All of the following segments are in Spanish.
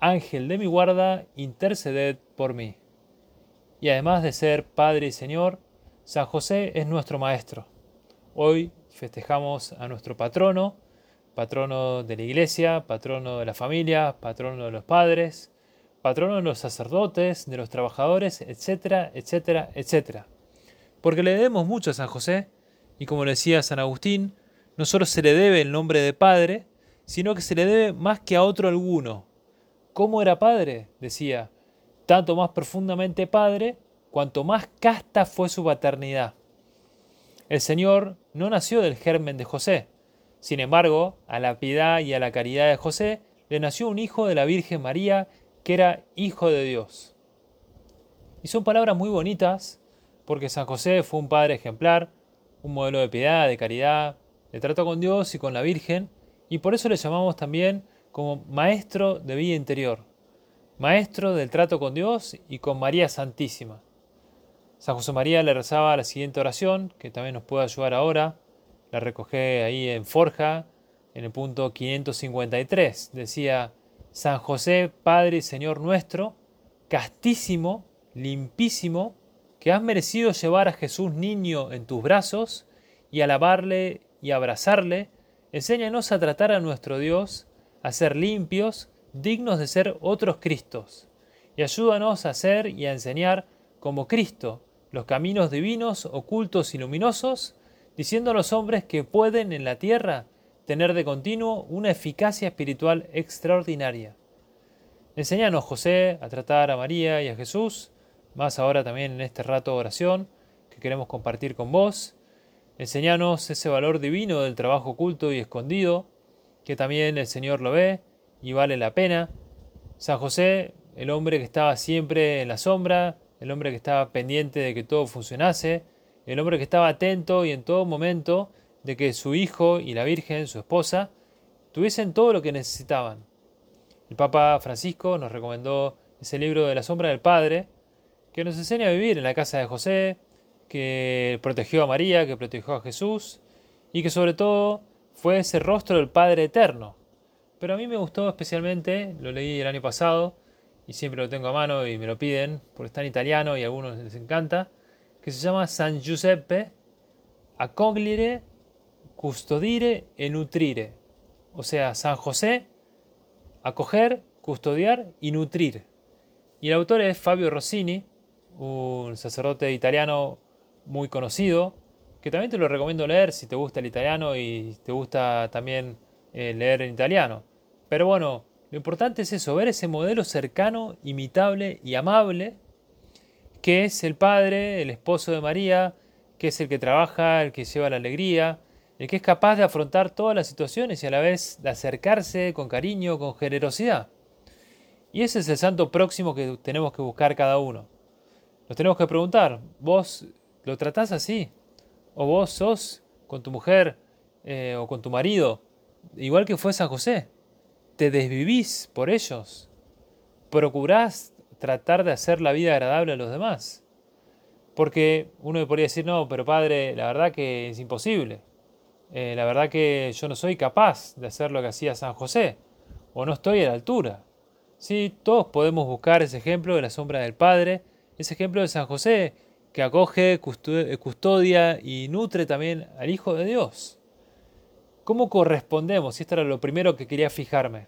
Ángel de mi guarda, interceded por mí. Y además de ser Padre y Señor, San José es nuestro Maestro. Hoy festejamos a nuestro patrono, patrono de la iglesia, patrono de la familia, patrono de los padres, patrono de los sacerdotes, de los trabajadores, etcétera, etcétera, etcétera. Porque le debemos mucho a San José, y como decía San Agustín, no solo se le debe el nombre de Padre, sino que se le debe más que a otro alguno, ¿Cómo era padre? decía, tanto más profundamente padre, cuanto más casta fue su paternidad. El Señor no nació del germen de José. Sin embargo, a la piedad y a la caridad de José le nació un hijo de la Virgen María que era hijo de Dios. Y son palabras muy bonitas porque San José fue un padre ejemplar, un modelo de piedad, de caridad, de trato con Dios y con la Virgen, y por eso le llamamos también como maestro de vida interior, maestro del trato con Dios y con María Santísima. San José María le rezaba la siguiente oración, que también nos puede ayudar ahora, la recogé ahí en Forja, en el punto 553. Decía, San José, Padre y Señor nuestro, castísimo, limpísimo, que has merecido llevar a Jesús niño en tus brazos y alabarle y abrazarle, enséñanos a tratar a nuestro Dios a ser limpios, dignos de ser otros Cristos, y ayúdanos a ser y a enseñar como Cristo los caminos divinos, ocultos y luminosos, diciendo a los hombres que pueden en la tierra tener de continuo una eficacia espiritual extraordinaria. Enséñanos, José, a tratar a María y a Jesús, más ahora también en este rato de oración que queremos compartir con vos. Enséñanos ese valor divino del trabajo oculto y escondido, que también el Señor lo ve y vale la pena. San José, el hombre que estaba siempre en la sombra, el hombre que estaba pendiente de que todo funcionase, el hombre que estaba atento y en todo momento de que su hijo y la Virgen, su esposa, tuviesen todo lo que necesitaban. El Papa Francisco nos recomendó ese libro de la sombra del Padre, que nos enseña a vivir en la casa de José, que protegió a María, que protegió a Jesús, y que sobre todo fue ese rostro del Padre Eterno. Pero a mí me gustó especialmente, lo leí el año pasado y siempre lo tengo a mano y me lo piden porque está en italiano y a algunos les encanta, que se llama San Giuseppe Acoglire, Custodire e Nutrire. O sea, San José, acoger, custodiar y nutrir. Y el autor es Fabio Rossini, un sacerdote italiano muy conocido, que también te lo recomiendo leer si te gusta el italiano y te gusta también eh, leer en italiano. Pero bueno, lo importante es eso, ver ese modelo cercano, imitable y amable, que es el padre, el esposo de María, que es el que trabaja, el que lleva la alegría, el que es capaz de afrontar todas las situaciones y a la vez de acercarse con cariño, con generosidad. Y ese es el santo próximo que tenemos que buscar cada uno. Nos tenemos que preguntar, ¿vos lo tratás así? O vos sos con tu mujer eh, o con tu marido, igual que fue San José, te desvivís por ellos, procurás tratar de hacer la vida agradable a los demás. Porque uno podría decir, no, pero padre, la verdad que es imposible. Eh, la verdad que yo no soy capaz de hacer lo que hacía San José, o no estoy a la altura. Sí, todos podemos buscar ese ejemplo de la sombra del Padre, ese ejemplo de San José, que acoge, custodia y nutre también al Hijo de Dios. ¿Cómo correspondemos? Y esto era lo primero que quería fijarme.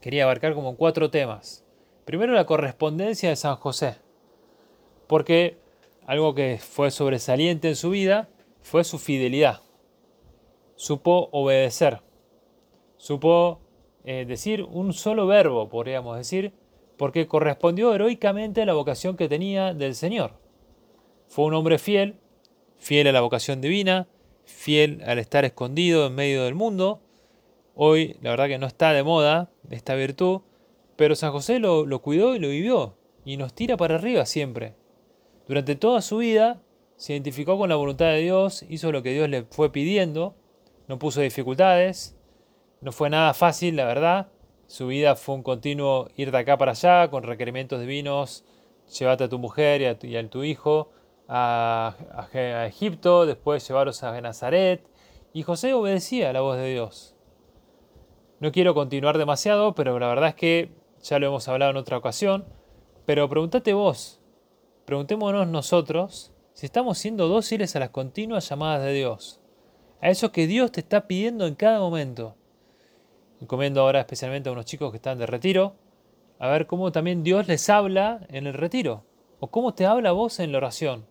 Quería abarcar como cuatro temas. Primero la correspondencia de San José. Porque algo que fue sobresaliente en su vida fue su fidelidad. Supo obedecer. Supo eh, decir un solo verbo, podríamos decir, porque correspondió heroicamente a la vocación que tenía del Señor. Fue un hombre fiel, fiel a la vocación divina, fiel al estar escondido en medio del mundo. Hoy la verdad que no está de moda esta virtud, Pero San José lo, lo cuidó y lo vivió y nos tira para arriba siempre. Durante toda su vida se identificó con la voluntad de Dios, hizo lo que Dios le fue pidiendo, no puso dificultades, no fue nada fácil, la verdad. Su vida fue un continuo ir de acá para allá con requerimientos divinos, llévate a tu mujer y a tu, hijo a, Egipto, después llevarlos a Nazaret. Y José obedecía a la voz de Dios. No quiero continuar demasiado, pero la verdad es que ya lo hemos hablado en otra ocasión. Pero pregúntate vos, preguntémonos nosotros si estamos siendo dóciles a las continuas llamadas de Dios, a eso que Dios te está pidiendo en cada momento. Encomiendo ahora especialmente a unos chicos que están de retiro, a ver cómo también Dios les habla en el retiro, o cómo te habla vos en la oración.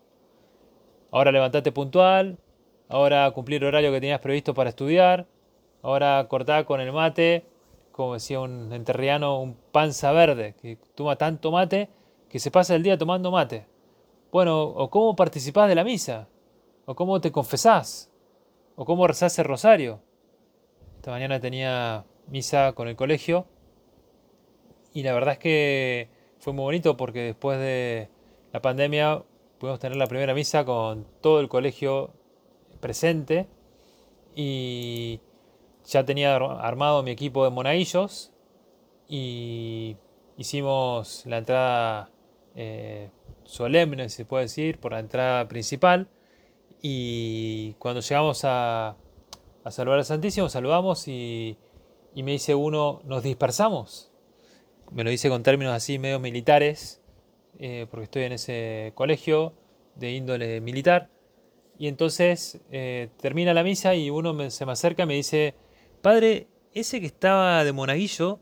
Ahora levantate puntual, ahora cumplir el horario que tenías previsto para estudiar, ahora cortar con el mate, como decía un enterriano, un panza verde, que toma tanto mate que se pasa el día tomando mate. Bueno, o cómo participás de la misa, o cómo te confesás, o cómo rezás el rosario. Esta mañana tenía misa con el colegio y la verdad es que fue muy bonito porque después de la pandemia pudimos tener la primera misa con todo el colegio presente y ya tenía armado mi equipo de monaguillos y hicimos la entrada eh, solemne, se puede decir, por la entrada principal. Y cuando llegamos a, a saludar al Santísimo, saludamos y, y me dice uno, ¿nos dispersamos? Me lo dice con términos así medio militares, eh, porque estoy en ese colegio de índole militar. Y entonces eh, termina la misa y uno se me acerca y me dice, Padre, ese que estaba de monaguillo,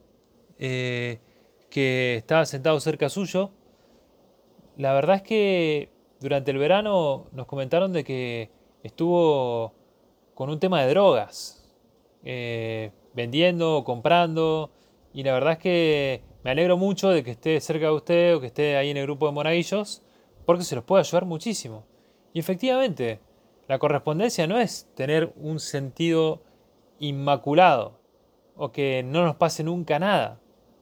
eh, que estaba sentado cerca suyo, la verdad es que durante el verano nos comentaron de que estuvo con un tema de drogas, eh, vendiendo, comprando, y la verdad es que me alegro mucho de que esté cerca de usted o que esté ahí en el grupo de monaguillos, porque se los puede ayudar muchísimo. Y efectivamente, la correspondencia no es tener un sentido inmaculado, o que no nos pase nunca nada,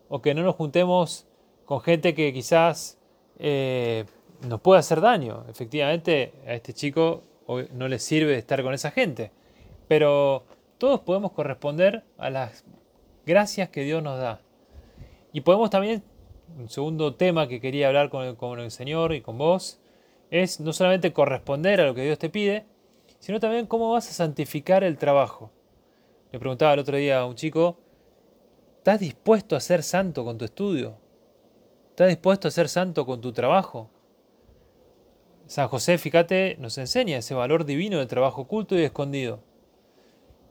o que no nos juntemos con gente que quizás eh, nos pueda hacer daño. Efectivamente, a este chico no le sirve estar con esa gente, pero todos podemos corresponder a las gracias que Dios nos da. Y podemos también, un segundo tema que quería hablar con con el Señor y con vos, es no solamente corresponder a lo que Dios te pide, sino también cómo vas a santificar el trabajo. Le preguntaba el otro día a un chico, ¿estás dispuesto a ser santo con tu estudio? ¿Estás dispuesto a ser santo con tu trabajo? San José, fíjate, nos enseña ese valor divino del trabajo oculto y escondido.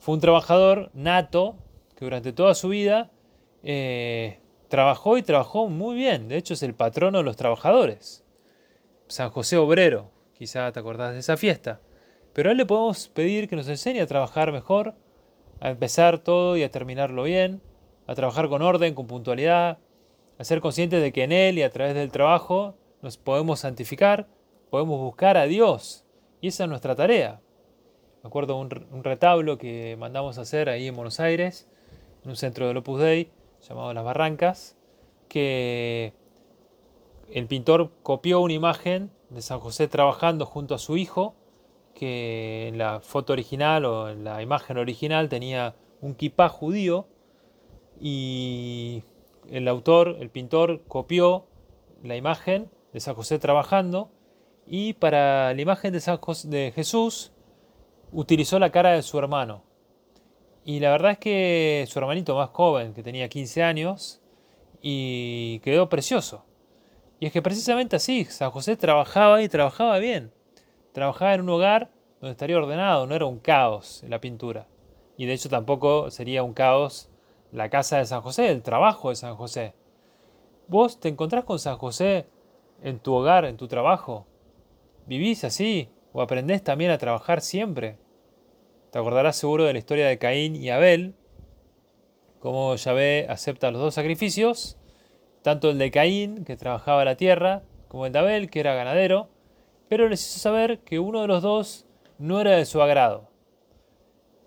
Fue un trabajador nato que durante toda su vida eh, trabajó y trabajó muy bien. De hecho, es el patrono de los trabajadores. San José Obrero, quizá te acordás de esa fiesta. Pero a él le podemos pedir que nos enseñe a trabajar mejor, a empezar todo y a terminarlo bien, a trabajar con orden, con puntualidad, a ser conscientes de que en Él y a través del trabajo nos podemos santificar, podemos buscar a Dios. Y esa es nuestra tarea. Me acuerdo un, un retablo que mandamos a hacer ahí en Buenos Aires, en un centro del Opus Dei llamado Las Barrancas, que el pintor copió una imagen de San José trabajando junto a su hijo que en la foto original o en la imagen original tenía un kipá judío y el autor, el pintor, copió la imagen de San José trabajando y para la imagen de, San de Jesús utilizó la cara de su hermano. Y la verdad es que su hermanito más joven, que tenía 15 años, y quedó precioso. Y es que precisamente así, San José trabajaba y trabajaba bien trabajaba en un hogar donde estaría ordenado, no era un caos la pintura. Y de hecho tampoco sería un caos la casa de San José, el trabajo de San José. Vos te encontrás con San José en tu hogar, en tu trabajo. ¿Vivís así? ¿O aprendés también a trabajar siempre? Te acordarás seguro de la historia de Caín y Abel, cómo Yahvé acepta los dos sacrificios, tanto el de Caín, que trabajaba la tierra, como el de Abel, que era ganadero, pero les hizo saber que uno de los dos no era de su agrado.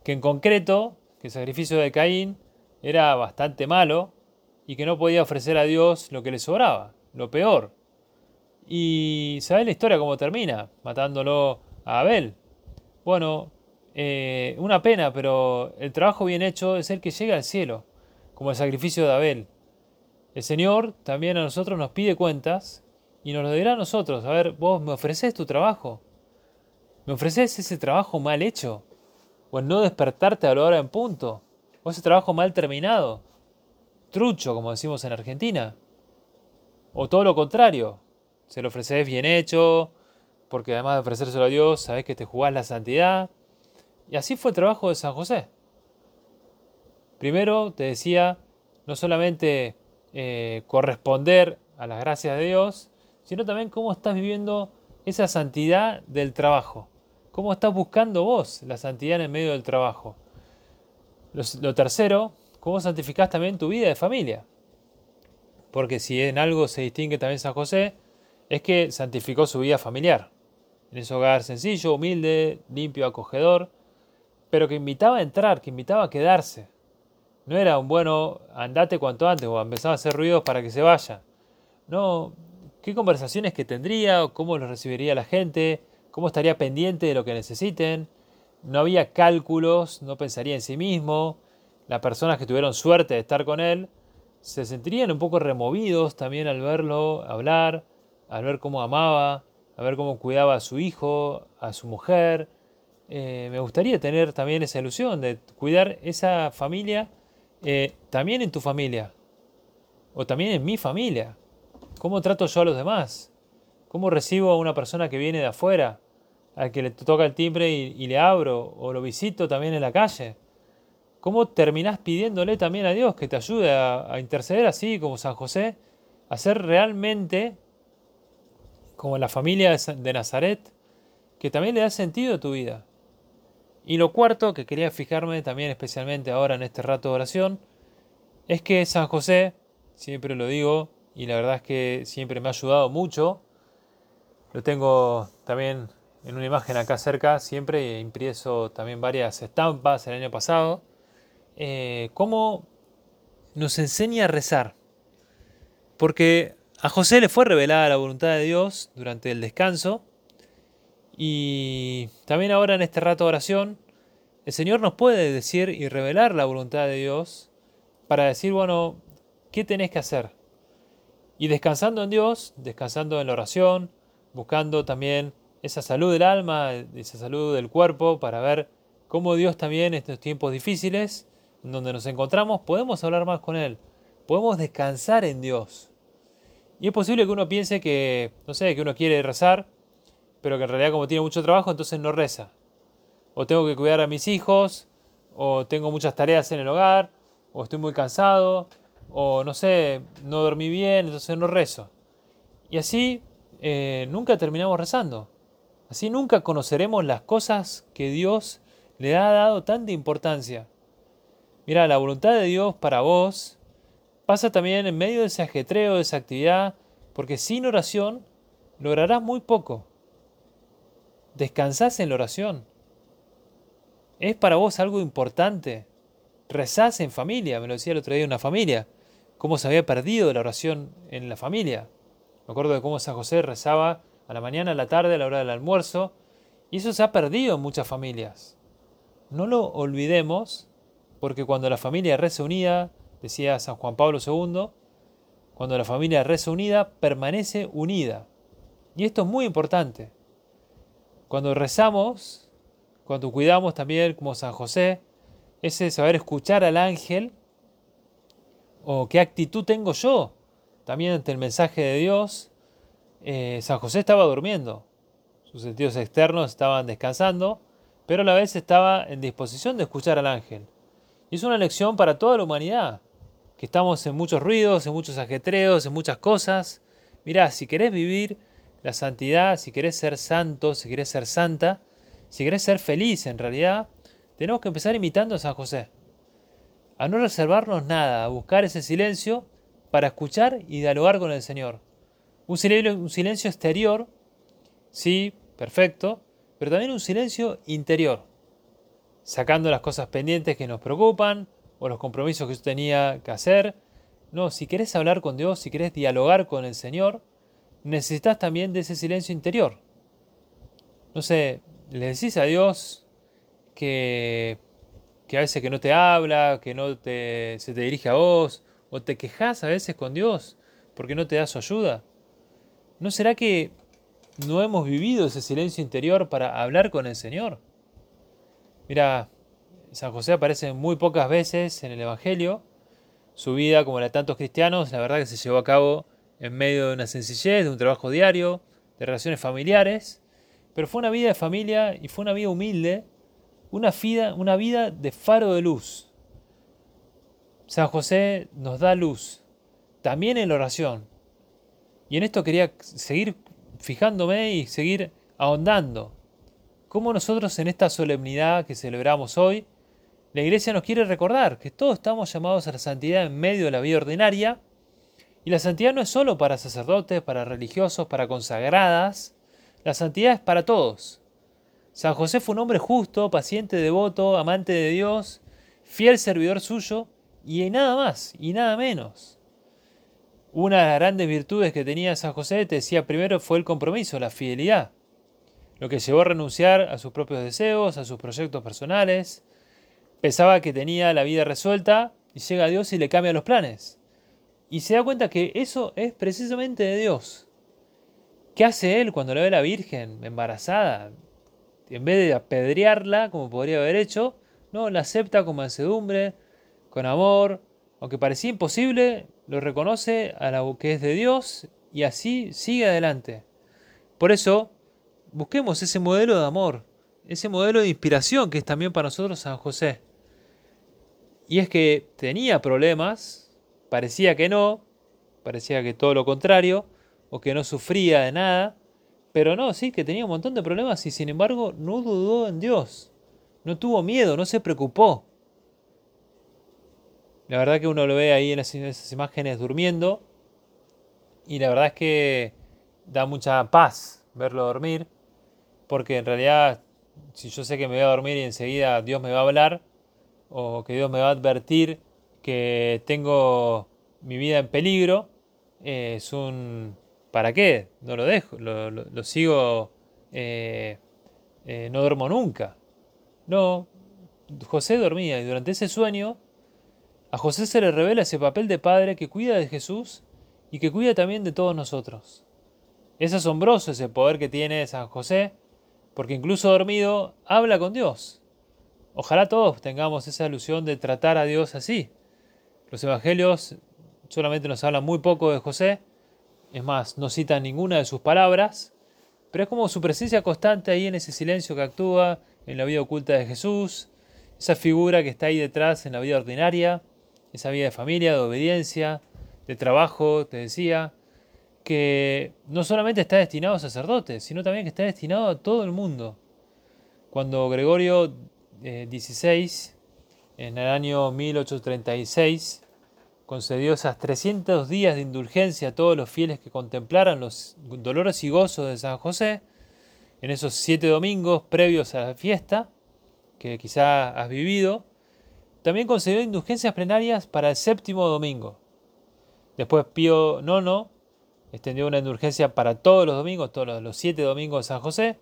Que en concreto, que el sacrificio de Caín era bastante malo y que no podía ofrecer a Dios lo que le sobraba, lo peor. Y ¿sabes la historia cómo termina? Matándolo a Abel. Bueno, eh, una pena, pero el trabajo bien hecho es el que llega al cielo, como el sacrificio de Abel. El Señor también a nosotros nos pide cuentas y nos lo dirá a nosotros. A ver, vos me ofreces tu trabajo. ¿Me ofreces ese trabajo mal hecho? ¿O el no despertarte a la hora en punto? ¿O ese trabajo mal terminado? Trucho, como decimos en Argentina. O todo lo contrario. Se lo ofreces bien hecho, porque además de ofrecérselo a Dios, sabés que te jugás la santidad. Y así fue el trabajo de San José. Primero, te decía, no solamente eh, corresponder a las gracias de Dios, sino también cómo estás viviendo esa santidad del trabajo. ¿Cómo estás buscando vos la santidad en el medio del trabajo? Lo, tercero, ¿cómo santificás también tu vida de familia? Porque si en algo se distingue también San José, es que santificó su vida familiar. En ese hogar sencillo, humilde, limpio, acogedor, pero que invitaba a entrar, que invitaba a quedarse. No era un bueno, andate cuanto antes o empezaba a hacer ruidos para que se vaya. No, qué conversaciones que tendría, cómo los recibiría la gente, cómo estaría pendiente de lo que necesiten. No había cálculos, no pensaría en sí mismo. Las personas que tuvieron suerte de estar con él se sentirían un poco removidos también al verlo hablar, al ver cómo amaba, a ver cómo cuidaba a su hijo, a su mujer. Eh, me gustaría tener también esa ilusión de cuidar esa familia eh, también en tu familia o también en mi familia. ¿Cómo trato yo a los demás? ¿Cómo recibo a una persona que viene de afuera, al que le toca el timbre y, le abro, o lo visito también en la calle? ¿Cómo terminás pidiéndole también a Dios que te ayude a, interceder así como San José, a ser realmente como la familia de Nazaret, que también le da sentido a tu vida? Y lo cuarto que quería fijarme también especialmente ahora en este rato de oración, es que San José, siempre lo digo, y la verdad es que siempre me ha ayudado mucho, lo tengo también en una imagen acá cerca, siempre impreso también varias estampas el año pasado. Eh, cómo nos enseña a rezar. Porque a José le fue revelada la voluntad de Dios durante el descanso. Y también ahora en este rato de oración, el Señor nos puede decir y revelar la voluntad de Dios para decir, bueno, ¿qué tenés que hacer? Y descansando en Dios, descansando en la oración, buscando también esa salud del alma, esa salud del cuerpo, para ver cómo Dios también en estos tiempos difíciles, en donde nos encontramos, podemos hablar más con Él, podemos descansar en Dios. Y es posible que uno piense que, no sé, que uno quiere rezar, pero que en realidad como tiene mucho trabajo, entonces no reza. O tengo que cuidar a mis hijos, o tengo muchas tareas en el hogar, o estoy muy cansado, o no sé, no dormí bien, entonces no rezo. Y así eh, nunca terminamos rezando. Así nunca conoceremos las cosas que Dios le ha dado tanta importancia. Mira, la voluntad de Dios para vos pasa también en medio de ese ajetreo, de esa actividad, porque sin oración lograrás muy poco. Descansás en la oración. Es para vos algo importante. Rezás en familia, me lo decía el otro día una familia, cómo se había perdido la oración en la familia. Me acuerdo de cómo San José rezaba a la mañana, a la tarde, a la hora del almuerzo. Y eso se ha perdido en muchas familias. No lo olvidemos, porque cuando la familia reza unida, decía San Juan Pablo II, cuando la familia reza unida, permanece unida. Y esto es muy importante. Cuando rezamos, cuando cuidamos también como San José, ese saber escuchar al ángel, o qué actitud tengo yo también ante el mensaje de Dios, eh, San José estaba durmiendo. Sus sentidos externos estaban descansando, pero a la vez estaba en disposición de escuchar al ángel. Y es una lección para toda la humanidad, que estamos en muchos ruidos, en muchos ajetreos, en muchas cosas. Mirá, si querés vivir la santidad, si querés ser santo, si querés ser santa, si querés ser feliz en realidad, tenemos que empezar imitando a San José. A no reservarnos nada, a buscar ese silencio para escuchar y dialogar con el Señor. Un silencio, exterior, sí, perfecto, pero también un silencio interior, sacando las cosas pendientes que nos preocupan o los compromisos que yo tenía que hacer, No, si querés hablar con Dios, si querés dialogar con el Señor, necesitas también de ese silencio interior. No sé, le decís a Dios que, que a veces que no te habla, que no te, se te dirige a vos, o te quejas a veces con Dios porque no te da su ayuda. ¿No será que no hemos vivido ese silencio interior para hablar con el Señor? Mira, San José aparece muy pocas veces en el Evangelio. Su vida, como la de tantos cristianos, la verdad que se llevó a cabo en medio de una sencillez, de un trabajo diario, de relaciones familiares. Pero fue una vida de familia y fue una vida humilde, una vida, una vida de faro de luz. San José nos da luz, también en la oración. Y en esto quería seguir fijándome y seguir ahondando. Cómo nosotros en esta solemnidad que celebramos hoy, la iglesia nos quiere recordar que todos estamos llamados a la santidad en medio de la vida ordinaria. Y la santidad no es solo para sacerdotes, para religiosos, para consagradas. La santidad es para todos. San José fue un hombre justo, paciente, devoto, amante de Dios, fiel servidor suyo y nada más y nada menos. Una de las grandes virtudes que tenía San José, te decía primero, fue el compromiso, la fidelidad, lo que llevó a renunciar a sus propios deseos, a sus proyectos personales. Pensaba que tenía la vida resuelta y llega a Dios y le cambia los planes. Y se da cuenta que eso es precisamente de Dios. ¿Qué hace él cuando le ve a la Virgen embarazada? En vez de apedrearla, como podría haber hecho, no, la acepta con mansedumbre, con amor, aunque parecía imposible, lo reconoce a la que es de Dios y así sigue adelante. Por eso, busquemos ese modelo de amor, ese modelo de inspiración que es también para nosotros San José. Y es que tenía problemas, parecía que no, parecía que todo lo contrario, o que no sufría de nada, pero no, sí, que tenía un montón de problemas y sin embargo no dudó en Dios, no tuvo miedo, no se preocupó. La verdad que uno lo ve ahí en esas imágenes durmiendo y la verdad es que da mucha paz verlo dormir, porque en realidad si yo sé que me voy a dormir y enseguida Dios me va a hablar, o que Dios me va a advertir que tengo mi vida en peligro, eh, es un... ¿Para qué? No lo dejo, lo, sigo... Eh, eh, no duermo nunca. No, José dormía y durante ese sueño a José se le revela ese papel de padre que cuida de Jesús y que cuida también de todos nosotros. Es asombroso ese poder que tiene San José, porque incluso dormido habla con Dios. Ojalá todos tengamos esa ilusión de tratar a Dios así. Los evangelios solamente nos hablan muy poco de José, es más, no citan ninguna de sus palabras, pero es como su presencia constante ahí en ese silencio que actúa en la vida oculta de Jesús, esa figura que está ahí detrás en la vida ordinaria, esa vida de familia, de obediencia, de trabajo, te decía, que no solamente está destinado a sacerdotes, sino también que está destinado a todo el mundo. Cuando Gregorio XVI, eh, en el año 1836, concedió esas 300 días de indulgencia a todos los fieles que contemplaran los dolores y gozos de San José, en esos siete domingos previos a la fiesta, que quizá has vivido, también concedió indulgencias plenarias para el séptimo domingo. Después Pío IX extendió una indulgencia para todos los domingos, todos los siete domingos de San José,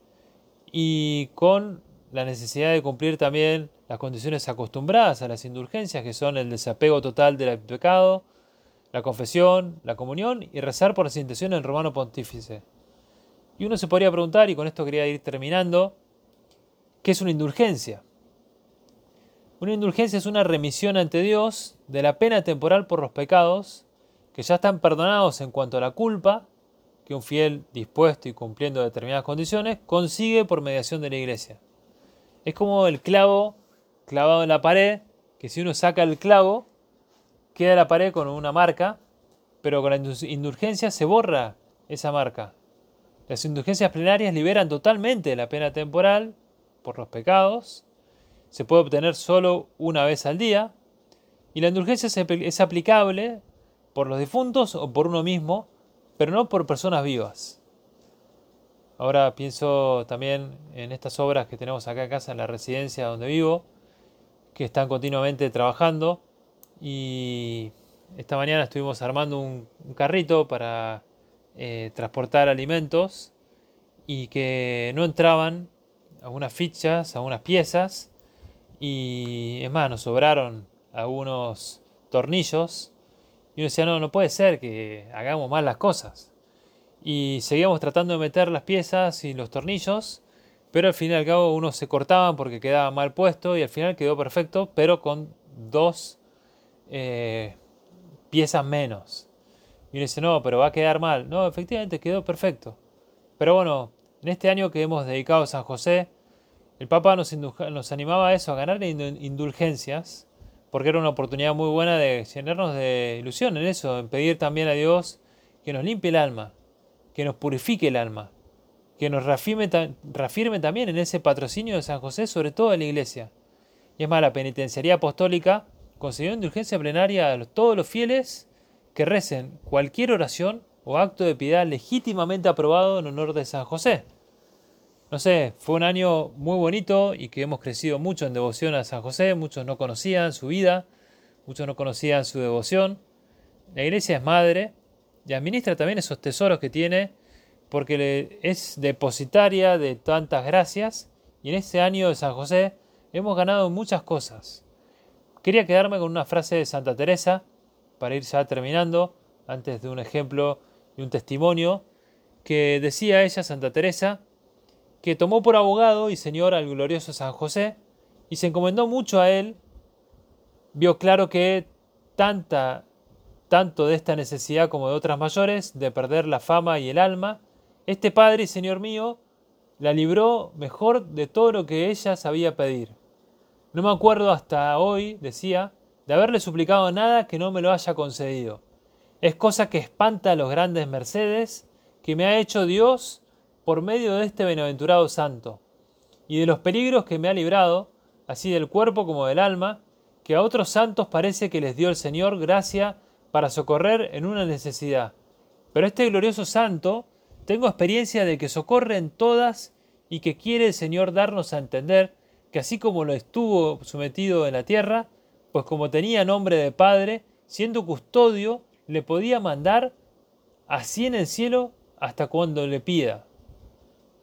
y con la necesidad de cumplir también las condiciones acostumbradas a las indulgencias, que son el desapego total del pecado, la confesión, la comunión y rezar por las intenciones del romano pontífice. Y uno se podría preguntar, y con esto quería ir terminando, ¿qué es una indulgencia? Una indulgencia es una remisión ante Dios de la pena temporal por los pecados que ya están perdonados en cuanto a la culpa que un fiel dispuesto y cumpliendo determinadas condiciones consigue por mediación de la iglesia. Es como el clavo clavado en la pared, que si uno saca el clavo, queda la pared con una marca, pero con la indulgencia se borra esa marca. Las indulgencias plenarias liberan totalmente la pena temporal por los pecados se puede obtener solo una vez al día y la indulgencia es aplicable por los difuntos o por uno mismo, pero no por personas vivas. Ahora pienso también en estas obras que tenemos acá en casa, en la residencia donde vivo, que están continuamente trabajando. Y esta mañana estuvimos armando un, carrito para eh, transportar alimentos y que no entraban algunas fichas, algunas piezas. Y es más, nos sobraron algunos tornillos. Y uno decía, no, no puede ser que hagamos mal las cosas. Y seguíamos tratando de meter las piezas y los tornillos, pero al fin y al cabo unos se cortaban porque quedaba mal puesto y al final quedó perfecto, pero con dos eh, piezas menos. Y uno dice, no, pero va a quedar mal. No, efectivamente quedó perfecto. Pero bueno, en este año que hemos dedicado a San José, el Papa nos, nos animaba a eso, a ganar indulgencias porque era una oportunidad muy buena de llenarnos de ilusión en eso, en pedir también a Dios que nos limpie el alma, que nos purifique el alma, que nos reafirme, también en ese patrocinio de San José, sobre todo en la iglesia. Y es más, la penitenciaría apostólica concedió indulgencia plenaria a todos los fieles que recen cualquier oración o acto de piedad legítimamente aprobado en honor de San José. No sé, fue un año muy bonito y que hemos crecido mucho en devoción a San José. Muchos no conocían su vida, muchos no conocían su devoción. La iglesia es madre y administra también esos tesoros que tiene porque es depositaria de tantas gracias y en este año de San José hemos ganado muchas cosas. Quería quedarme con una frase de Santa Teresa para ir ya terminando, antes de un ejemplo y un testimonio, que decía ella, Santa Teresa, que tomó por abogado y señor al glorioso San José, y se encomendó mucho a él, vio claro que tanta, tanto de esta necesidad como de otras mayores, de perder la fama y el alma, este Padre Señor mío la libró mejor de todo lo que ella sabía pedir. No me acuerdo hasta hoy, decía, de haberle suplicado nada que no me lo haya concedido. Es cosa que espanta a los grandes mercedes que me ha hecho Dios por medio de este bienaventurado santo, y de los peligros que me ha librado, así del cuerpo como del alma, que a otros santos parece que les dio el Señor gracia para socorrer en una necesidad. Pero este glorioso santo, tengo experiencia de que socorre en todas y que quiere el Señor darnos a entender que así como lo estuvo sometido en la tierra, pues como tenía nombre de Padre, siendo custodio, le podía mandar así en el cielo hasta cuando le pida.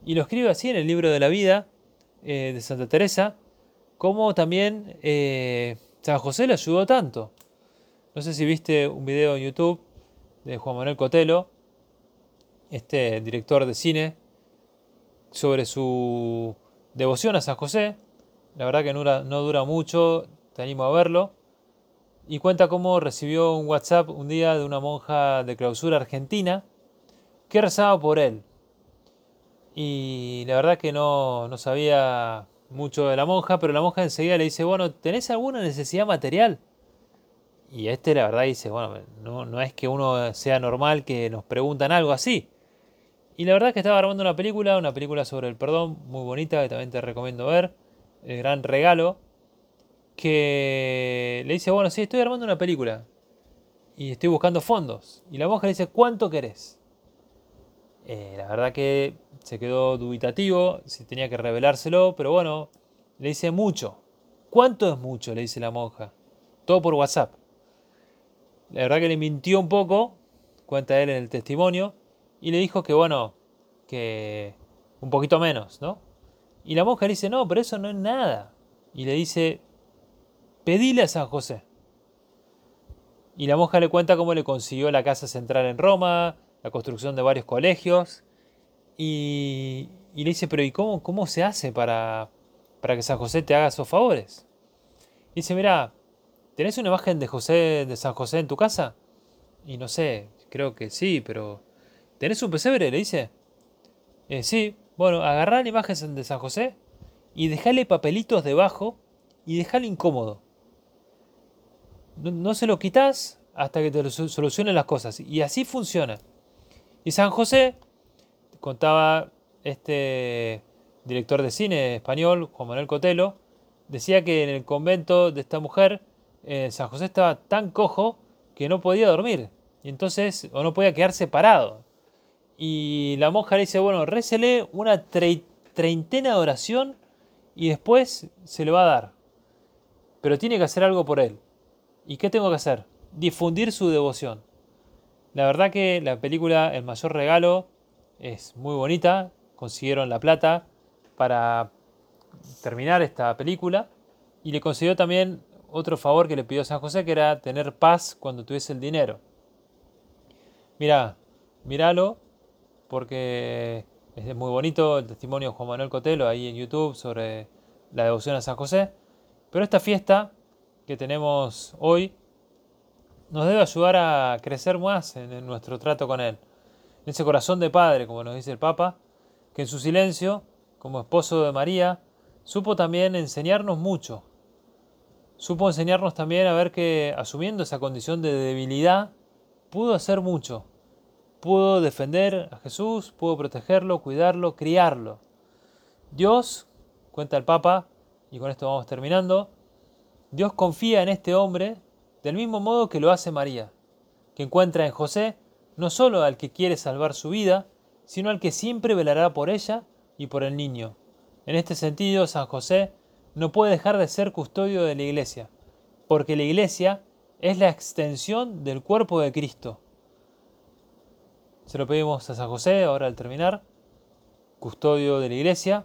Y lo escribe así en el libro de la vida eh, de Santa Teresa, como también eh, San José le ayudó tanto. No sé si viste un video en YouTube de Juan Manuel Cotelo, este director de cine, sobre su devoción a San José. La verdad que no dura, no dura mucho, te animo a verlo. Y cuenta cómo recibió un WhatsApp un día de una monja de clausura argentina que rezaba por él y la verdad que no, no sabía mucho de la monja, pero la monja enseguida le dice, bueno, ¿tenés alguna necesidad material? Y este la verdad dice, bueno, no, no es que uno sea normal que nos preguntan algo así. Y la verdad es que estaba armando una película, una película sobre el perdón, muy bonita, que también te recomiendo ver, El Gran Regalo, que le dice, bueno, sí, estoy armando una película y estoy buscando fondos. Y la monja le dice, ¿cuánto querés? Eh, la verdad que se quedó dubitativo si tenía que revelárselo, pero bueno, le dice mucho. ¿Cuánto es mucho? le dice la monja. Todo por WhatsApp. La verdad que le mintió un poco, cuenta él en el testimonio, y le dijo que bueno, que un poquito menos, ¿no? Y la monja le dice, no, pero eso no es nada. Y le dice, pedile a San José. Y la monja le cuenta cómo le consiguió la casa central en Roma, la construcción de varios colegios. Y, le dice, pero ¿y cómo, cómo se hace para, para que San José te haga esos favores? Y dice, mira, ¿tenés una imagen de, José, de San José en tu casa? Y no sé, creo que sí, pero... ¿Tenés un pesebre? Le dice. Eh, sí, bueno, agarrá la imagen de San José y dejale papelitos debajo y dejale incómodo. No, no se lo quitas hasta que te solucionen las cosas. Y así funciona. Y San José, contaba este director de cine español, Juan Manuel Cotelo, decía que en el convento de esta mujer, eh, San José estaba tan cojo que no podía dormir. Y entonces, o no podía quedarse parado. Y la monja le dice, bueno, récele una treintena de oración y después se le va a dar. Pero tiene que hacer algo por él. ¿Y qué tengo que hacer? difundir su devoción. La verdad que la película El mayor regalo es muy bonita, consiguieron la plata para terminar esta película y le concedió también otro favor que le pidió San José, que era tener paz cuando tuviese el dinero. Mira, míralo, porque es muy bonito el testimonio de Juan Manuel Cotelo ahí en YouTube sobre la devoción a San José. Pero esta fiesta que tenemos hoy nos debe ayudar a crecer más en, nuestro trato con Él. En ese corazón de Padre, como nos dice el Papa, que en su silencio, como esposo de María, supo también enseñarnos mucho. Supo enseñarnos también a ver que asumiendo esa condición de debilidad, pudo hacer mucho. Pudo defender a Jesús, pudo protegerlo, cuidarlo, criarlo. Dios, cuenta el Papa, y con esto vamos terminando, Dios confía en este hombre del mismo modo que lo hace María, que encuentra en José no solo al que quiere salvar su vida, sino al que siempre velará por ella y por el niño. En este sentido, San José no puede dejar de ser custodio de la iglesia, porque la iglesia es la extensión del cuerpo de Cristo. Se lo pedimos a San José ahora al terminar, custodio de la iglesia,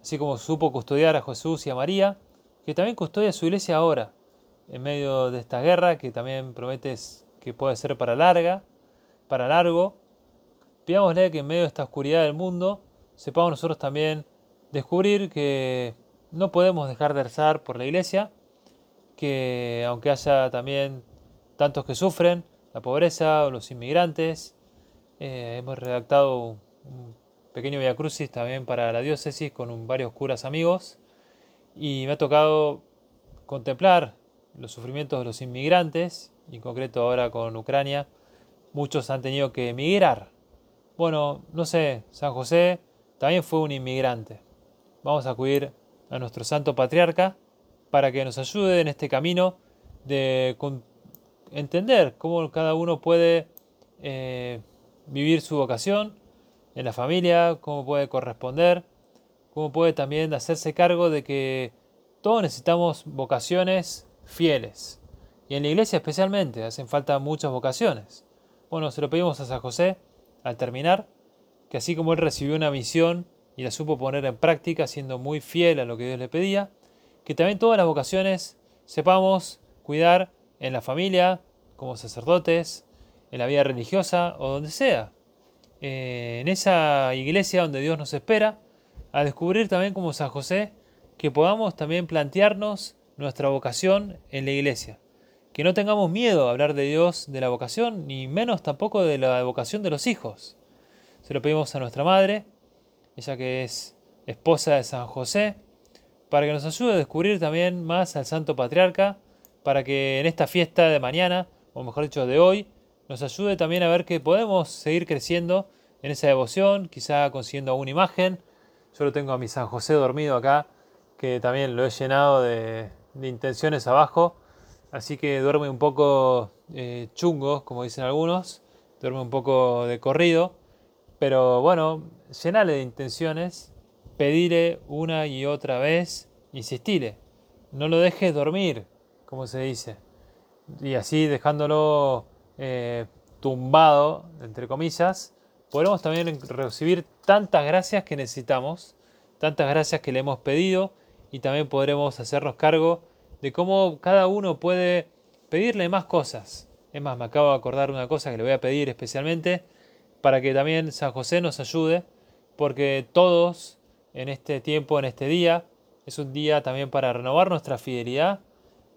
así como supo custodiar a Jesús y a María, que también custodia su iglesia ahora, en medio de esta guerra que también promete que puede ser para larga, para largo. Pidámosle que en medio de esta oscuridad del mundo sepamos nosotros también descubrir que no podemos dejar de rezar por la iglesia, que aunque haya también tantos que sufren, la pobreza o los inmigrantes, eh, hemos redactado un pequeño Via Crucis también para la diócesis con varios curas amigos y me ha tocado contemplar los sufrimientos de los inmigrantes, y en concreto ahora con Ucrania, muchos han tenido que emigrar. Bueno, no sé, San José también fue un inmigrante. Vamos a acudir a nuestro santo patriarca para que nos ayude en este camino de entender cómo cada uno puede eh, vivir su vocación en la familia, cómo puede corresponder, cómo puede también hacerse cargo de que todos necesitamos vocaciones fieles. Y en la iglesia especialmente hacen falta muchas vocaciones. Bueno, se lo pedimos a San José al terminar, que así como él recibió una misión y la supo poner en práctica siendo muy fiel a lo que Dios le pedía, que también todas las vocaciones sepamos cuidar en la familia, como sacerdotes, en la vida religiosa o donde sea. Eh, en esa iglesia donde Dios nos espera, a descubrir también como San José, que podamos también plantearnos nuestra vocación en la iglesia. Que no tengamos miedo a hablar de Dios, de la vocación, ni menos tampoco de la vocación de los hijos. Se lo pedimos a nuestra madre, ella que es esposa de San José, para que nos ayude a descubrir también más al Santo Patriarca, para que en esta fiesta de mañana, o mejor dicho de hoy, nos ayude también a ver que podemos seguir creciendo en esa devoción, quizá consiguiendo alguna imagen. Yo lo tengo a mi San José dormido acá, que también lo he llenado de, intenciones abajo, así que duerme un poco eh, chungo, como dicen algunos, duerme un poco de corrido, pero bueno, llenale de intenciones, pedile una y otra vez, insistile, no lo dejes dormir, como se dice, y así dejándolo eh, tumbado, entre comillas, podremos también recibir tantas gracias que necesitamos, tantas gracias que le hemos pedido y también podremos hacernos cargo de cómo cada uno puede pedirle más cosas. Es más, me acabo de acordar una cosa que le voy a pedir especialmente para que también San José nos ayude, porque todos en este tiempo, en este día, es un día también para renovar nuestra fidelidad,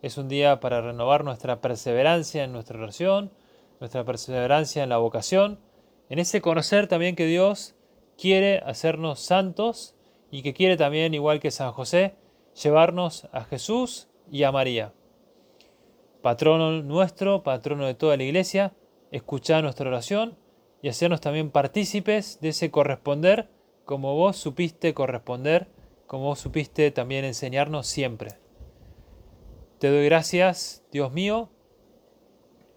es un día para renovar nuestra perseverancia en nuestra oración, nuestra perseverancia en la vocación, en ese conocer también que Dios quiere hacernos santos y que quiere también, igual que San José, llevarnos a Jesús y a María. Patrono nuestro, patrono de toda la iglesia, escuchar nuestra oración y hacernos también partícipes de ese corresponder como vos supiste corresponder, como vos supiste también enseñarnos siempre. Te doy gracias, Dios mío,